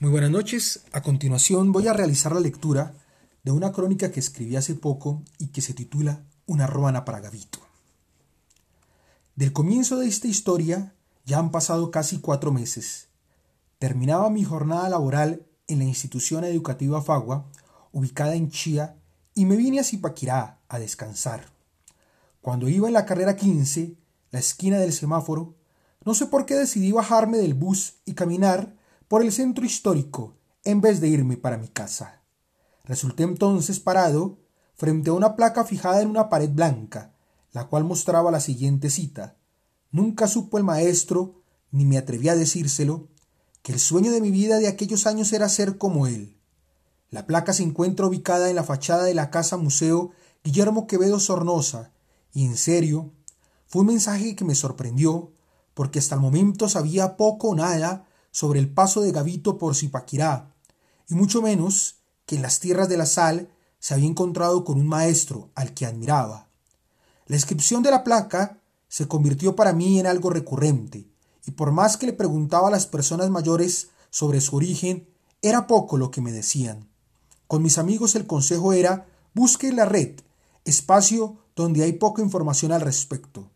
Muy buenas noches. A continuación voy a realizar la lectura de una crónica que escribí hace poco y que se titula Una romana para Gavito. Del comienzo de esta historia ya han pasado casi cuatro meses. Terminaba mi jornada laboral en la institución educativa Fagua, ubicada en Chía, y me vine a Zipaquirá a descansar. Cuando iba en la carrera 15, la esquina del semáforo, no sé por qué decidí bajarme del bus y caminar por el centro histórico en vez de irme para mi casa. Resulté entonces parado frente a una placa fijada en una pared blanca, la cual mostraba la siguiente cita. Nunca supo el maestro, ni me atreví a decírselo, que el sueño de mi vida de aquellos años era ser como él. La placa se encuentra ubicada en la fachada de la Casa Museo Guillermo Quevedo Sornosa, y en serio, fue un mensaje que me sorprendió, porque hasta el momento sabía poco o nada sobre el paso de Gavito por Zipaquirá, y mucho menos que en las tierras de la sal se había encontrado con un maestro al que admiraba. La inscripción de la placa se convirtió para mí en algo recurrente, y por más que le preguntaba a las personas mayores sobre su origen, era poco lo que me decían. Con mis amigos el consejo era busque la red, espacio donde hay poca información al respecto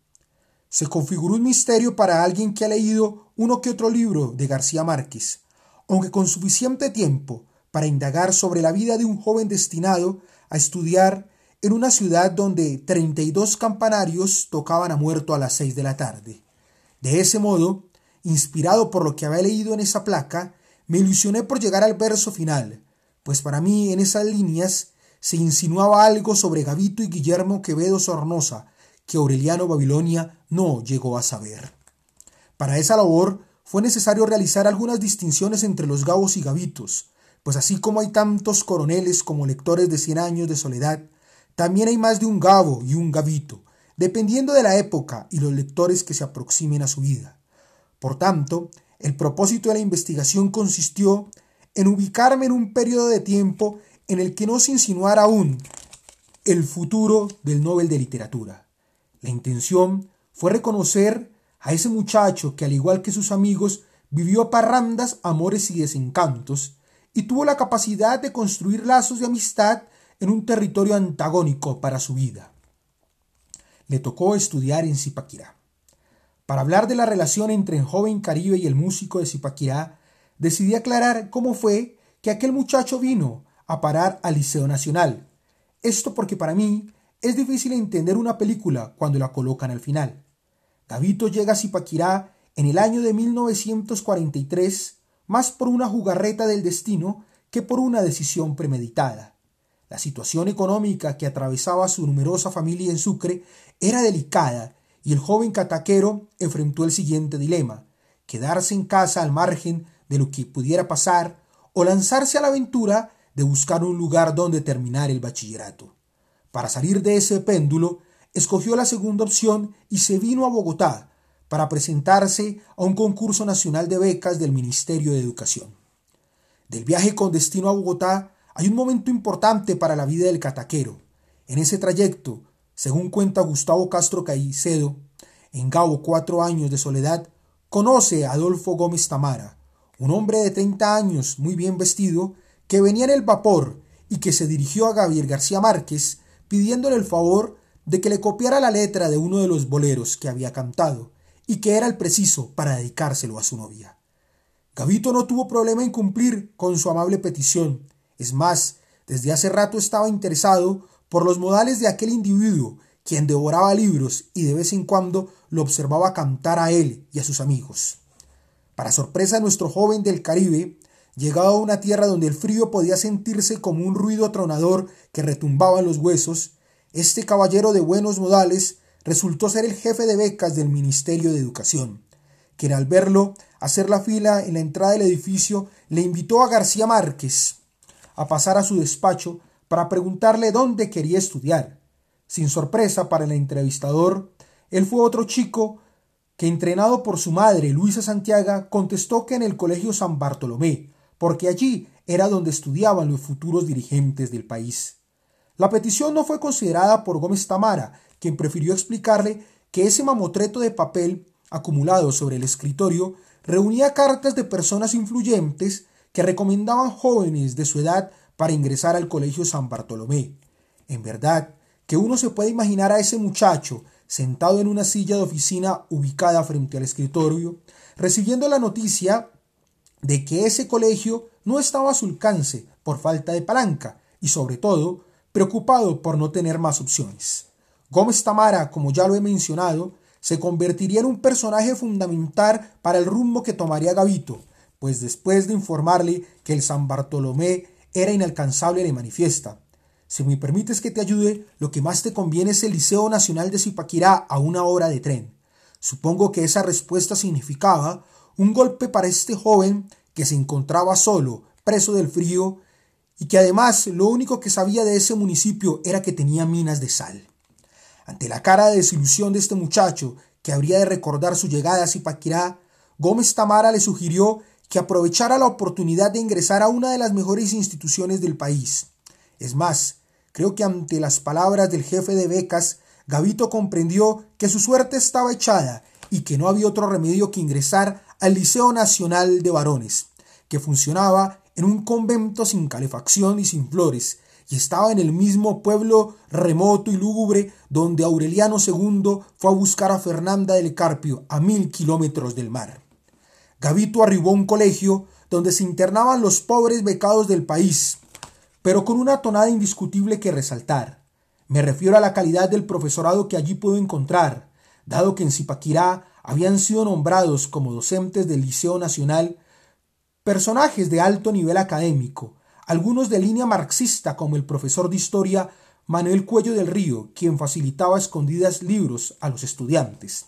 se configuró un misterio para alguien que ha leído uno que otro libro de García Márquez, aunque con suficiente tiempo para indagar sobre la vida de un joven destinado a estudiar en una ciudad donde treinta y dos campanarios tocaban a muerto a las seis de la tarde. De ese modo, inspirado por lo que había leído en esa placa, me ilusioné por llegar al verso final, pues para mí en esas líneas se insinuaba algo sobre Gavito y Guillermo Quevedo Sornosa, que Aureliano Babilonia no llegó a saber. Para esa labor fue necesario realizar algunas distinciones entre los gavos y gavitos, pues así como hay tantos coroneles como lectores de cien años de soledad, también hay más de un gavo y un gavito, dependiendo de la época y los lectores que se aproximen a su vida. Por tanto, el propósito de la investigación consistió en ubicarme en un periodo de tiempo en el que no se insinuara aún el futuro del Nobel de Literatura. La intención fue reconocer a ese muchacho que al igual que sus amigos vivió parrandas, amores y desencantos, y tuvo la capacidad de construir lazos de amistad en un territorio antagónico para su vida. Le tocó estudiar en Zipaquirá. Para hablar de la relación entre el joven caribe y el músico de Zipaquirá, decidí aclarar cómo fue que aquel muchacho vino a parar al Liceo Nacional. Esto porque para mí es difícil entender una película cuando la colocan al final. Gavito llega a Zipaquirá en el año de 1943 más por una jugarreta del destino que por una decisión premeditada. La situación económica que atravesaba su numerosa familia en Sucre era delicada y el joven cataquero enfrentó el siguiente dilema quedarse en casa al margen de lo que pudiera pasar o lanzarse a la aventura de buscar un lugar donde terminar el bachillerato. Para salir de ese péndulo, escogió la segunda opción y se vino a Bogotá para presentarse a un concurso nacional de becas del Ministerio de Educación. Del viaje con destino a Bogotá hay un momento importante para la vida del cataquero. En ese trayecto, según cuenta Gustavo Castro Caicedo, en Gabo Cuatro años de soledad, conoce a Adolfo Gómez Tamara, un hombre de 30 años muy bien vestido, que venía en el vapor y que se dirigió a Gabriel García Márquez pidiéndole el favor de que le copiara la letra de uno de los boleros que había cantado y que era el preciso para dedicárselo a su novia. Gavito no tuvo problema en cumplir con su amable petición. Es más, desde hace rato estaba interesado por los modales de aquel individuo, quien devoraba libros y de vez en cuando lo observaba cantar a él y a sus amigos. Para sorpresa de nuestro joven del Caribe, Llegado a una tierra donde el frío podía sentirse como un ruido atronador que retumbaba en los huesos, este caballero de buenos modales resultó ser el jefe de becas del Ministerio de Educación, quien al verlo hacer la fila en la entrada del edificio le invitó a García Márquez a pasar a su despacho para preguntarle dónde quería estudiar. Sin sorpresa para el entrevistador, él fue otro chico que, entrenado por su madre, Luisa Santiago, contestó que en el Colegio San Bartolomé, porque allí era donde estudiaban los futuros dirigentes del país. La petición no fue considerada por Gómez Tamara, quien prefirió explicarle que ese mamotreto de papel acumulado sobre el escritorio reunía cartas de personas influyentes que recomendaban jóvenes de su edad para ingresar al Colegio San Bartolomé. En verdad, que uno se puede imaginar a ese muchacho sentado en una silla de oficina ubicada frente al escritorio, recibiendo la noticia de que ese colegio no estaba a su alcance por falta de palanca y sobre todo preocupado por no tener más opciones. Gómez Tamara, como ya lo he mencionado, se convertiría en un personaje fundamental para el rumbo que tomaría Gavito, pues después de informarle que el San Bartolomé era inalcanzable le manifiesta. Si me permites que te ayude, lo que más te conviene es el Liceo Nacional de Zipaquirá a una hora de tren. Supongo que esa respuesta significaba un golpe para este joven que se encontraba solo, preso del frío, y que además lo único que sabía de ese municipio era que tenía minas de sal. Ante la cara de desilusión de este muchacho, que habría de recordar su llegada a Zipaquirá, Gómez Tamara le sugirió que aprovechara la oportunidad de ingresar a una de las mejores instituciones del país. Es más, creo que ante las palabras del jefe de becas, Gavito comprendió que su suerte estaba echada y que no había otro remedio que ingresar al Liceo Nacional de Varones, que funcionaba en un convento sin calefacción y sin flores, y estaba en el mismo pueblo remoto y lúgubre donde Aureliano II fue a buscar a Fernanda del Carpio a mil kilómetros del mar. Gavito arribó a un colegio donde se internaban los pobres becados del país, pero con una tonada indiscutible que resaltar. Me refiero a la calidad del profesorado que allí pudo encontrar, dado que en Zipaquirá habían sido nombrados como docentes del Liceo Nacional personajes de alto nivel académico, algunos de línea marxista como el profesor de historia Manuel Cuello del Río, quien facilitaba escondidas libros a los estudiantes.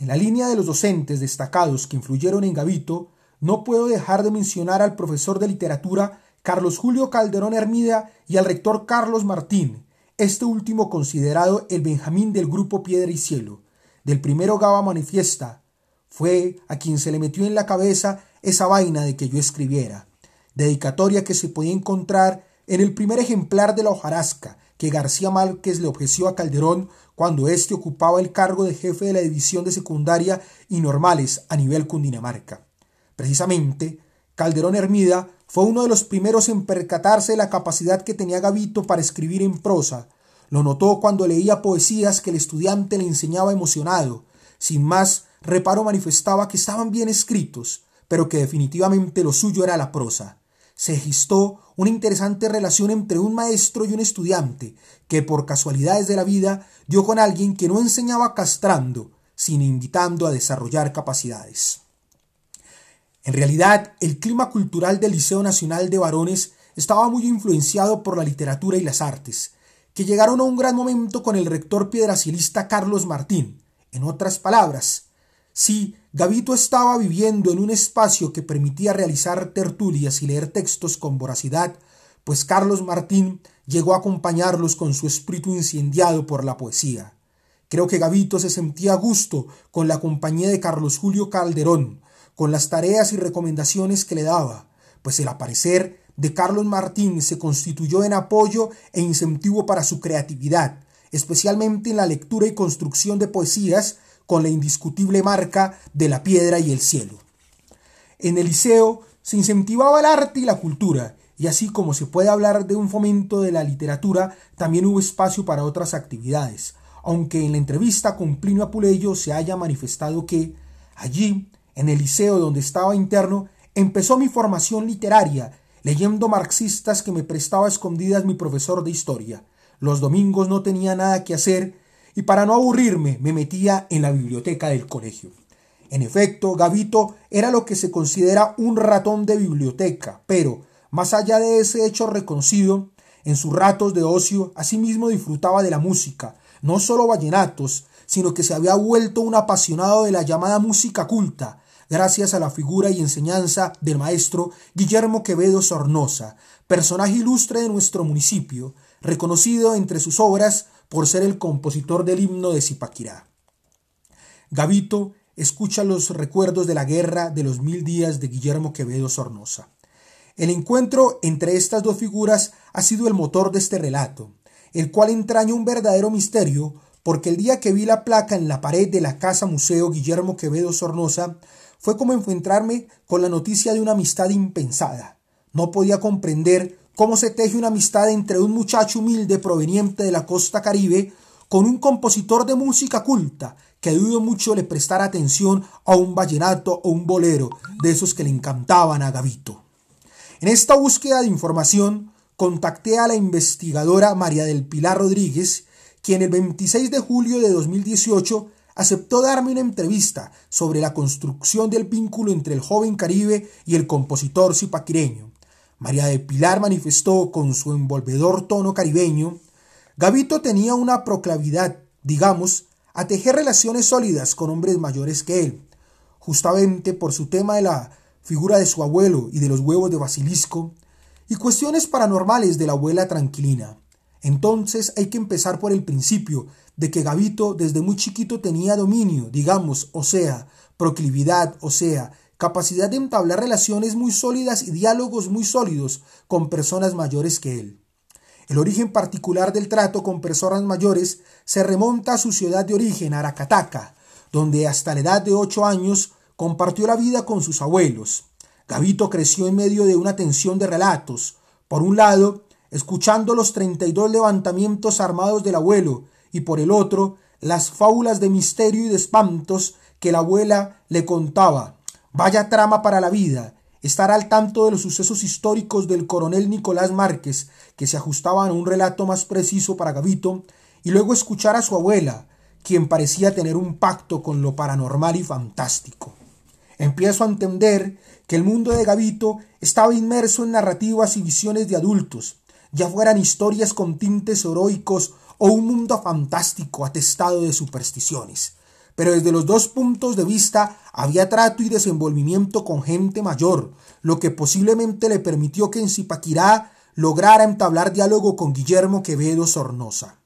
En la línea de los docentes destacados que influyeron en Gavito, no puedo dejar de mencionar al profesor de literatura Carlos Julio Calderón Hermida y al rector Carlos Martín, este último considerado el Benjamín del grupo Piedra y Cielo. Del primero Gaba manifiesta, fue a quien se le metió en la cabeza esa vaina de que yo escribiera, dedicatoria que se podía encontrar en el primer ejemplar de la hojarasca que García Márquez le ofreció a Calderón cuando éste ocupaba el cargo de jefe de la división de secundaria y normales a nivel Cundinamarca. Precisamente, Calderón Hermida fue uno de los primeros en percatarse de la capacidad que tenía Gavito para escribir en prosa. Lo notó cuando leía poesías que el estudiante le enseñaba emocionado. Sin más, reparo manifestaba que estaban bien escritos, pero que definitivamente lo suyo era la prosa. Se gestó una interesante relación entre un maestro y un estudiante, que por casualidades de la vida dio con alguien que no enseñaba castrando, sino invitando a desarrollar capacidades. En realidad, el clima cultural del Liceo Nacional de Varones estaba muy influenciado por la literatura y las artes, que llegaron a un gran momento con el rector piedracilista Carlos Martín. En otras palabras, si Gavito estaba viviendo en un espacio que permitía realizar tertulias y leer textos con voracidad, pues Carlos Martín llegó a acompañarlos con su espíritu incendiado por la poesía. Creo que Gavito se sentía a gusto con la compañía de Carlos Julio Calderón, con las tareas y recomendaciones que le daba, pues el aparecer de Carlos Martín se constituyó en apoyo e incentivo para su creatividad, especialmente en la lectura y construcción de poesías con la indiscutible marca de la piedra y el cielo. En el liceo se incentivaba el arte y la cultura, y así como se puede hablar de un fomento de la literatura, también hubo espacio para otras actividades, aunque en la entrevista con Plinio Apuleyo se haya manifestado que allí, en el liceo donde estaba interno, empezó mi formación literaria, leyendo marxistas que me prestaba escondidas mi profesor de historia. Los domingos no tenía nada que hacer y para no aburrirme me metía en la biblioteca del colegio. En efecto, Gavito era lo que se considera un ratón de biblioteca, pero, más allá de ese hecho reconocido, en sus ratos de ocio asimismo disfrutaba de la música, no solo vallenatos, sino que se había vuelto un apasionado de la llamada música culta, gracias a la figura y enseñanza del maestro Guillermo Quevedo Sornosa, personaje ilustre de nuestro municipio, reconocido entre sus obras por ser el compositor del himno de Zipaquirá. Gavito escucha los recuerdos de la guerra de los mil días de Guillermo Quevedo Sornosa. El encuentro entre estas dos figuras ha sido el motor de este relato, el cual entraña un verdadero misterio, porque el día que vi la placa en la pared de la Casa Museo Guillermo Quevedo Sornosa fue como encontrarme con la noticia de una amistad impensada. No podía comprender cómo se teje una amistad entre un muchacho humilde proveniente de la costa caribe con un compositor de música culta que dudo mucho le prestara atención a un vallenato o un bolero de esos que le encantaban a Gavito. En esta búsqueda de información contacté a la investigadora María del Pilar Rodríguez, quien el 26 de julio de 2018 aceptó darme una entrevista sobre la construcción del vínculo entre el joven caribe y el compositor zipaquireño. María del Pilar manifestó con su envolvedor tono caribeño, Gavito tenía una proclavidad, digamos, a tejer relaciones sólidas con hombres mayores que él, justamente por su tema de la figura de su abuelo y de los huevos de basilisco, y cuestiones paranormales de la abuela tranquilina. Entonces hay que empezar por el principio de que Gavito desde muy chiquito tenía dominio, digamos, o sea, proclividad, o sea, capacidad de entablar relaciones muy sólidas y diálogos muy sólidos con personas mayores que él. El origen particular del trato con personas mayores se remonta a su ciudad de origen, Aracataca, donde hasta la edad de ocho años compartió la vida con sus abuelos. Gavito creció en medio de una tensión de relatos. Por un lado, escuchando los 32 levantamientos armados del abuelo y por el otro, las fábulas de misterio y de espantos que la abuela le contaba. Vaya trama para la vida, estar al tanto de los sucesos históricos del coronel Nicolás Márquez, que se ajustaban a un relato más preciso para Gavito, y luego escuchar a su abuela, quien parecía tener un pacto con lo paranormal y fantástico. Empiezo a entender que el mundo de Gavito estaba inmerso en narrativas y visiones de adultos, ya fueran historias con tintes heroicos o un mundo fantástico atestado de supersticiones. Pero desde los dos puntos de vista había trato y desenvolvimiento con gente mayor, lo que posiblemente le permitió que en Zipaquirá lograra entablar diálogo con Guillermo Quevedo Sornosa.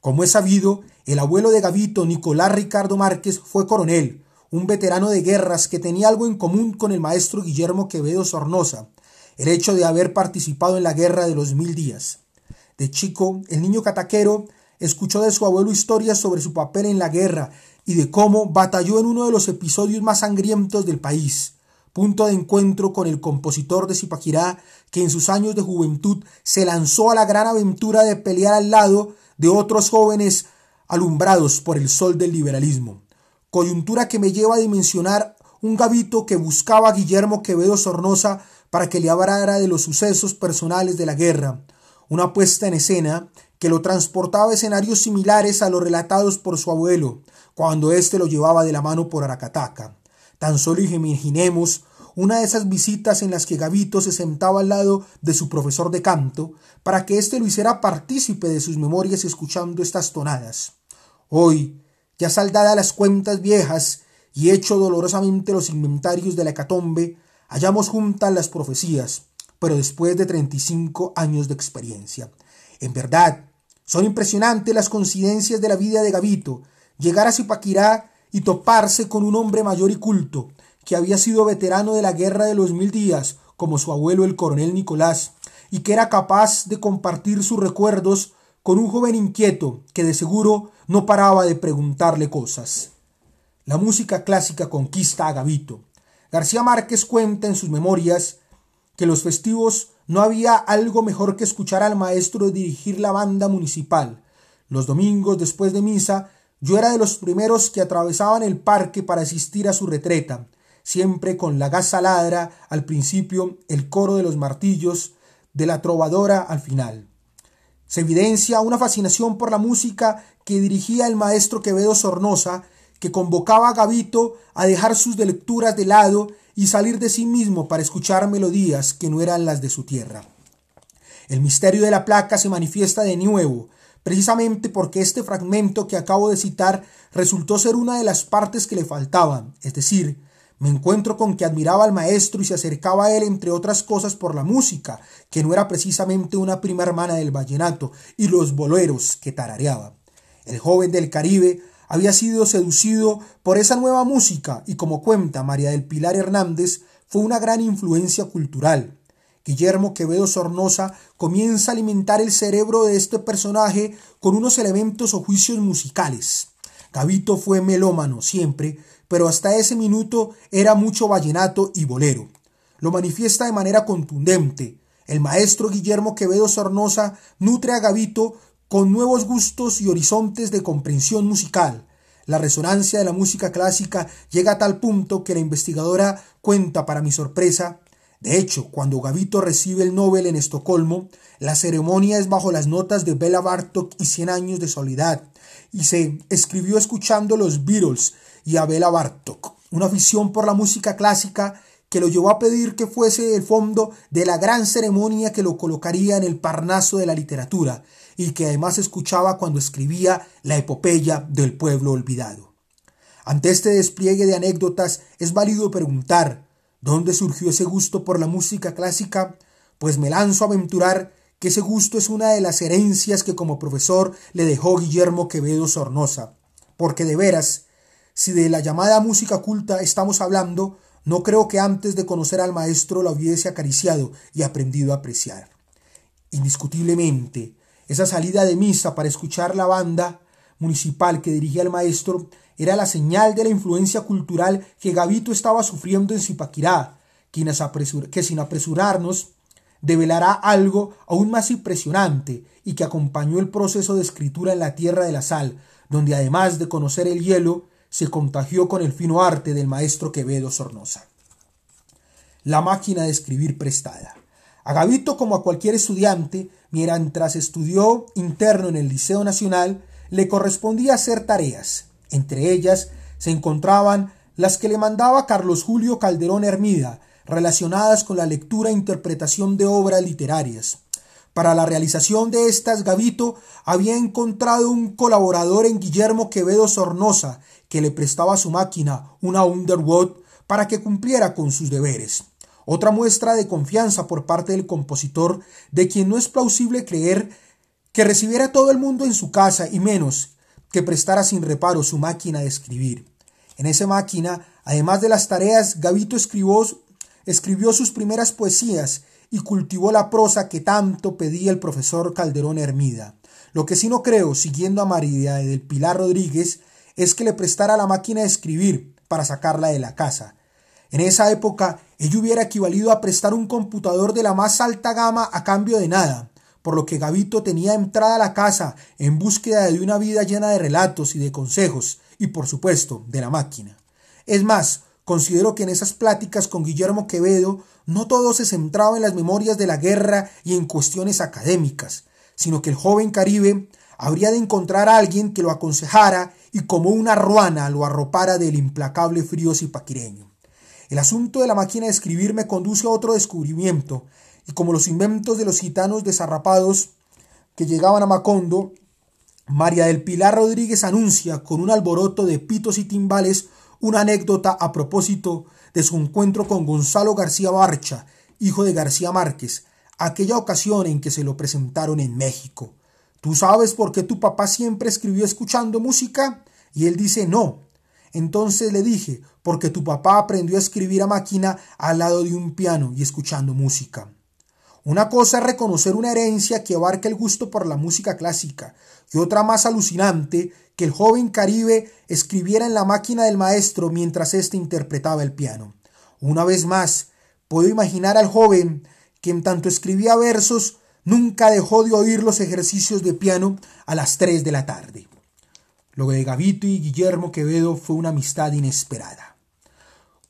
Como es sabido, el abuelo de Gavito, Nicolás Ricardo Márquez, fue coronel, un veterano de guerras que tenía algo en común con el maestro Guillermo Quevedo Sornosa, el hecho de haber participado en la guerra de los mil días. De chico, el niño cataquero escuchó de su abuelo historias sobre su papel en la guerra y de cómo batalló en uno de los episodios más sangrientos del país, punto de encuentro con el compositor de Zipaquirá que en sus años de juventud se lanzó a la gran aventura de pelear al lado de otros jóvenes alumbrados por el sol del liberalismo. Coyuntura que me lleva a dimensionar un gavito que buscaba Guillermo Quevedo Sornosa para que le hablara de los sucesos personales de la guerra, una puesta en escena que lo transportaba a escenarios similares a los relatados por su abuelo, cuando éste lo llevaba de la mano por Aracataca. Tan solo imaginemos una de esas visitas en las que Gavito se sentaba al lado de su profesor de canto para que éste lo hiciera partícipe de sus memorias escuchando estas tonadas. Hoy, ya saldadas las cuentas viejas y hecho dolorosamente los inventarios de la hecatombe, hallamos juntas las profecías, pero después de treinta y cinco años de experiencia. En verdad, son impresionantes las coincidencias de la vida de Gavito, llegar a Zipaquirá y toparse con un hombre mayor y culto, que había sido veterano de la guerra de los mil días, como su abuelo el coronel Nicolás, y que era capaz de compartir sus recuerdos con un joven inquieto que de seguro no paraba de preguntarle cosas. La música clásica conquista a Gavito. García Márquez cuenta en sus memorias que los festivos no había algo mejor que escuchar al maestro dirigir la banda municipal. Los domingos después de misa yo era de los primeros que atravesaban el parque para asistir a su retreta, siempre con la gasa ladra al principio, el coro de los martillos, de la trovadora al final. Se evidencia una fascinación por la música que dirigía el maestro Quevedo Sornosa, que convocaba a Gavito a dejar sus lecturas de lado y salir de sí mismo para escuchar melodías que no eran las de su tierra. El misterio de la placa se manifiesta de nuevo, precisamente porque este fragmento que acabo de citar resultó ser una de las partes que le faltaban, es decir, me encuentro con que admiraba al maestro y se acercaba a él entre otras cosas por la música, que no era precisamente una prima hermana del vallenato, y los boleros que tarareaba. El joven del Caribe había sido seducido por esa nueva música y como cuenta María del Pilar Hernández, fue una gran influencia cultural. Guillermo Quevedo Sornosa comienza a alimentar el cerebro de este personaje con unos elementos o juicios musicales. Gavito fue melómano siempre, pero hasta ese minuto era mucho vallenato y bolero. Lo manifiesta de manera contundente. El maestro Guillermo Quevedo Sornosa nutre a Gavito con nuevos gustos y horizontes de comprensión musical. La resonancia de la música clásica llega a tal punto que la investigadora cuenta, para mi sorpresa, de hecho, cuando Gavito recibe el Nobel en Estocolmo, la ceremonia es bajo las notas de Bela Bartok y Cien años de soledad, y se escribió escuchando los Beatles y a Bela Bartok, una afición por la música clásica que lo llevó a pedir que fuese el fondo de la gran ceremonia que lo colocaría en el parnaso de la literatura, y que además escuchaba cuando escribía la epopeya del pueblo olvidado. Ante este despliegue de anécdotas es válido preguntar ¿Dónde surgió ese gusto por la música clásica? Pues me lanzo a aventurar que ese gusto es una de las herencias que como profesor le dejó Guillermo Quevedo Sornosa. Porque de veras, si de la llamada música culta estamos hablando, no creo que antes de conocer al maestro la hubiese acariciado y aprendido a apreciar. Indiscutiblemente, esa salida de misa para escuchar la banda municipal que dirigía el maestro era la señal de la influencia cultural que Gavito estaba sufriendo en Zipaquirá, que sin apresurarnos develará algo aún más impresionante y que acompañó el proceso de escritura en la tierra de la sal, donde además de conocer el hielo, se contagió con el fino arte del maestro Quevedo Sornosa. La máquina de escribir prestada. A Gavito, como a cualquier estudiante, mientras estudió interno en el Liceo Nacional, le correspondía hacer tareas, entre ellas se encontraban las que le mandaba Carlos Julio Calderón Hermida, relacionadas con la lectura e interpretación de obras literarias. Para la realización de estas, Gavito había encontrado un colaborador en Guillermo Quevedo Sornosa, que le prestaba su máquina, una Underwood, para que cumpliera con sus deberes. Otra muestra de confianza por parte del compositor, de quien no es plausible creer que recibiera todo el mundo en su casa y menos que prestara sin reparo su máquina de escribir. En esa máquina, además de las tareas, Gavito escribió, escribió sus primeras poesías y cultivó la prosa que tanto pedía el profesor Calderón Hermida. Lo que sí no creo, siguiendo a María del Pilar Rodríguez, es que le prestara la máquina de escribir para sacarla de la casa. En esa época, ello hubiera equivalido a prestar un computador de la más alta gama a cambio de nada, por lo que Gavito tenía entrada a la casa en búsqueda de una vida llena de relatos y de consejos, y por supuesto de la máquina. Es más, considero que en esas pláticas con Guillermo Quevedo no todo se centraba en las memorias de la guerra y en cuestiones académicas, sino que el joven caribe habría de encontrar a alguien que lo aconsejara y como una ruana lo arropara del implacable frío zipaquireño. El asunto de la máquina de escribir me conduce a otro descubrimiento, y como los inventos de los gitanos desarrapados que llegaban a Macondo, María del Pilar Rodríguez anuncia con un alboroto de pitos y timbales una anécdota a propósito de su encuentro con Gonzalo García Barcha, hijo de García Márquez, aquella ocasión en que se lo presentaron en México. ¿Tú sabes por qué tu papá siempre escribió escuchando música? Y él dice no. Entonces le dije, porque tu papá aprendió a escribir a máquina al lado de un piano y escuchando música. Una cosa es reconocer una herencia que abarca el gusto por la música clásica, y otra más alucinante, que el joven caribe escribiera en la máquina del maestro mientras éste interpretaba el piano. Una vez más, puedo imaginar al joven que en tanto escribía versos nunca dejó de oír los ejercicios de piano a las tres de la tarde. Lo de Gavito y Guillermo Quevedo fue una amistad inesperada.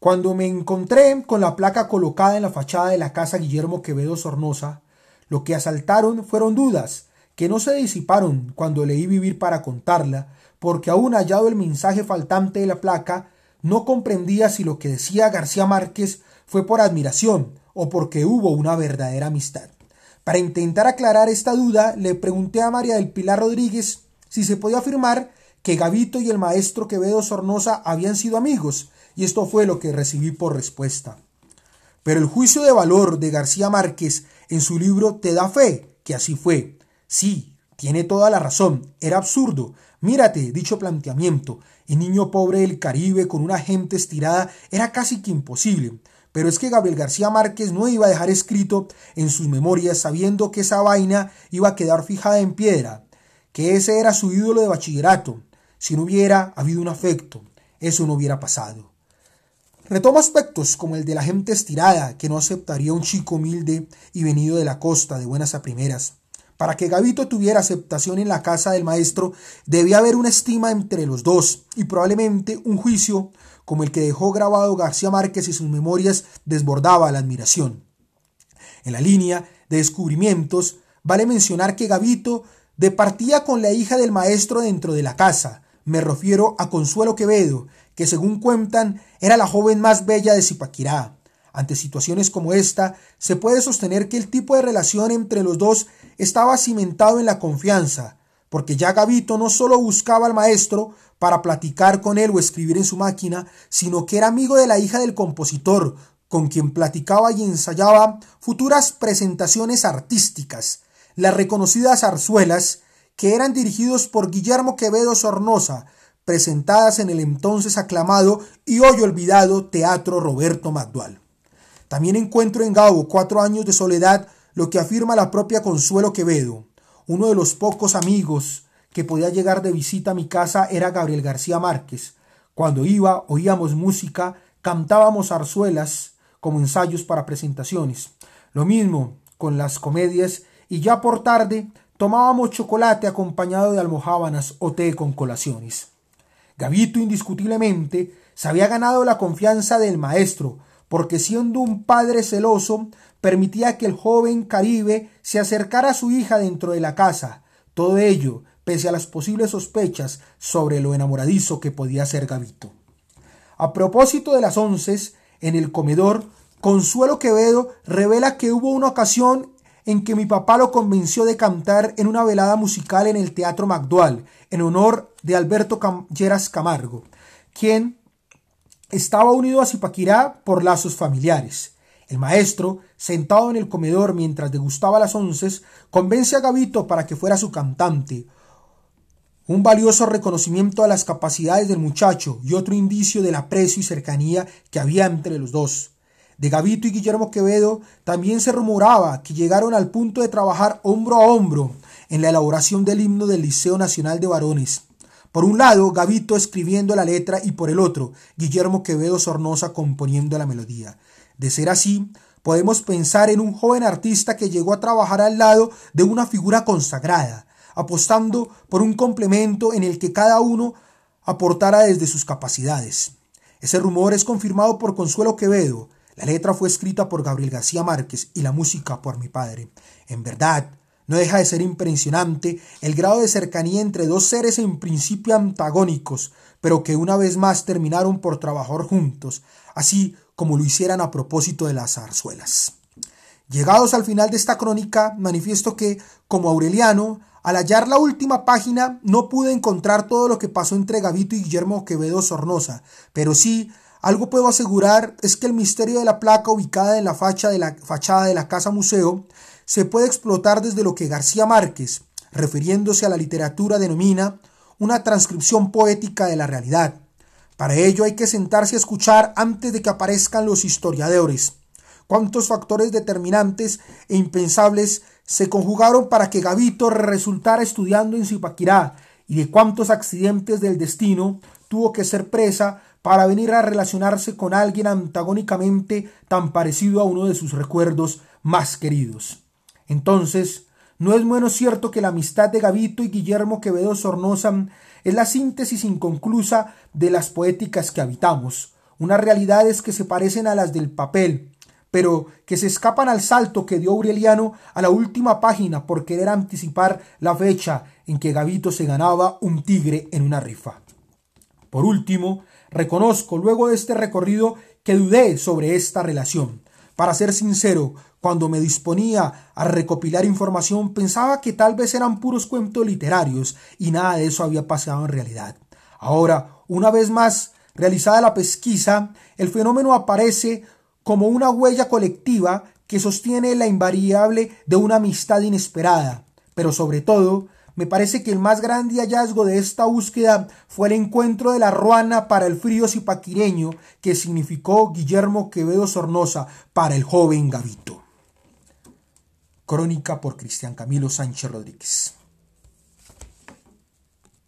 Cuando me encontré con la placa colocada en la fachada de la casa Guillermo Quevedo Sornosa, lo que asaltaron fueron dudas, que no se disiparon cuando leí vivir para contarla, porque aún hallado el mensaje faltante de la placa, no comprendía si lo que decía García Márquez fue por admiración o porque hubo una verdadera amistad. Para intentar aclarar esta duda, le pregunté a María del Pilar Rodríguez si se podía afirmar que Gavito y el maestro Quevedo Sornosa habían sido amigos, y esto fue lo que recibí por respuesta. Pero el juicio de valor de García Márquez en su libro te da fe que así fue. Sí, tiene toda la razón, era absurdo. Mírate dicho planteamiento. El niño pobre del Caribe con una gente estirada era casi que imposible. Pero es que Gabriel García Márquez no iba a dejar escrito en sus memorias sabiendo que esa vaina iba a quedar fijada en piedra, que ese era su ídolo de bachillerato, si no hubiera habido un afecto, eso no hubiera pasado. Retomo aspectos como el de la gente estirada, que no aceptaría un chico humilde y venido de la costa de buenas a primeras. Para que Gavito tuviera aceptación en la casa del maestro, debía haber una estima entre los dos y probablemente un juicio como el que dejó grabado García Márquez y sus memorias desbordaba la admiración. En la línea de descubrimientos, vale mencionar que Gavito departía con la hija del maestro dentro de la casa. Me refiero a Consuelo Quevedo, que según cuentan era la joven más bella de Zipaquirá. Ante situaciones como esta, se puede sostener que el tipo de relación entre los dos estaba cimentado en la confianza, porque ya Gavito no solo buscaba al maestro para platicar con él o escribir en su máquina, sino que era amigo de la hija del compositor, con quien platicaba y ensayaba futuras presentaciones artísticas, las reconocidas zarzuelas, que eran dirigidos por Guillermo Quevedo Sornosa, presentadas en el entonces aclamado y hoy olvidado Teatro Roberto Magdual. También encuentro en Gabo Cuatro años de soledad lo que afirma la propia Consuelo Quevedo. Uno de los pocos amigos que podía llegar de visita a mi casa era Gabriel García Márquez. Cuando iba, oíamos música, cantábamos zarzuelas como ensayos para presentaciones. Lo mismo con las comedias y ya por tarde tomábamos chocolate acompañado de almohábanas o té con colaciones. Gavito indiscutiblemente se había ganado la confianza del maestro, porque siendo un padre celoso, permitía que el joven caribe se acercara a su hija dentro de la casa. Todo ello, pese a las posibles sospechas sobre lo enamoradizo que podía ser Gavito. A propósito de las once, en el comedor, Consuelo Quevedo revela que hubo una ocasión en que mi papá lo convenció de cantar en una velada musical en el Teatro Magdual, en honor de Alberto Lleras Camargo, quien estaba unido a Zipaquirá por lazos familiares. El maestro, sentado en el comedor mientras degustaba las onces, convence a Gavito para que fuera su cantante. Un valioso reconocimiento a las capacidades del muchacho y otro indicio del aprecio y cercanía que había entre los dos. De Gavito y Guillermo Quevedo también se rumoraba que llegaron al punto de trabajar hombro a hombro en la elaboración del himno del Liceo Nacional de Varones. Por un lado, Gavito escribiendo la letra y por el otro, Guillermo Quevedo Sornosa componiendo la melodía. De ser así, podemos pensar en un joven artista que llegó a trabajar al lado de una figura consagrada, apostando por un complemento en el que cada uno aportara desde sus capacidades. Ese rumor es confirmado por Consuelo Quevedo, la letra fue escrita por Gabriel García Márquez y la música por mi padre. En verdad, no deja de ser impresionante el grado de cercanía entre dos seres en principio antagónicos, pero que una vez más terminaron por trabajar juntos, así como lo hicieran a propósito de las zarzuelas. Llegados al final de esta crónica, manifiesto que, como Aureliano, al hallar la última página no pude encontrar todo lo que pasó entre Gavito y Guillermo Quevedo Sornosa, pero sí algo puedo asegurar es que el misterio de la placa ubicada en la, de la fachada de la casa museo se puede explotar desde lo que García Márquez, refiriéndose a la literatura, denomina una transcripción poética de la realidad. Para ello hay que sentarse a escuchar antes de que aparezcan los historiadores. Cuántos factores determinantes e impensables se conjugaron para que Gavito resultara estudiando en Zipaquirá y de cuántos accidentes del destino tuvo que ser presa para venir a relacionarse con alguien antagónicamente tan parecido a uno de sus recuerdos más queridos. Entonces, no es menos cierto que la amistad de Gavito y Guillermo Quevedo Sornosa es la síntesis inconclusa de las poéticas que habitamos, unas realidades que se parecen a las del papel, pero que se escapan al salto que dio Aureliano a la última página por querer anticipar la fecha en que Gavito se ganaba un tigre en una rifa. Por último, Reconozco luego de este recorrido que dudé sobre esta relación. Para ser sincero, cuando me disponía a recopilar información pensaba que tal vez eran puros cuentos literarios y nada de eso había pasado en realidad. Ahora, una vez más, realizada la pesquisa, el fenómeno aparece como una huella colectiva que sostiene la invariable de una amistad inesperada, pero sobre todo me parece que el más grande hallazgo de esta búsqueda fue el encuentro de la ruana para el frío zipaquireño que significó Guillermo Quevedo Sornosa para el joven Gavito. Crónica por Cristian Camilo Sánchez Rodríguez.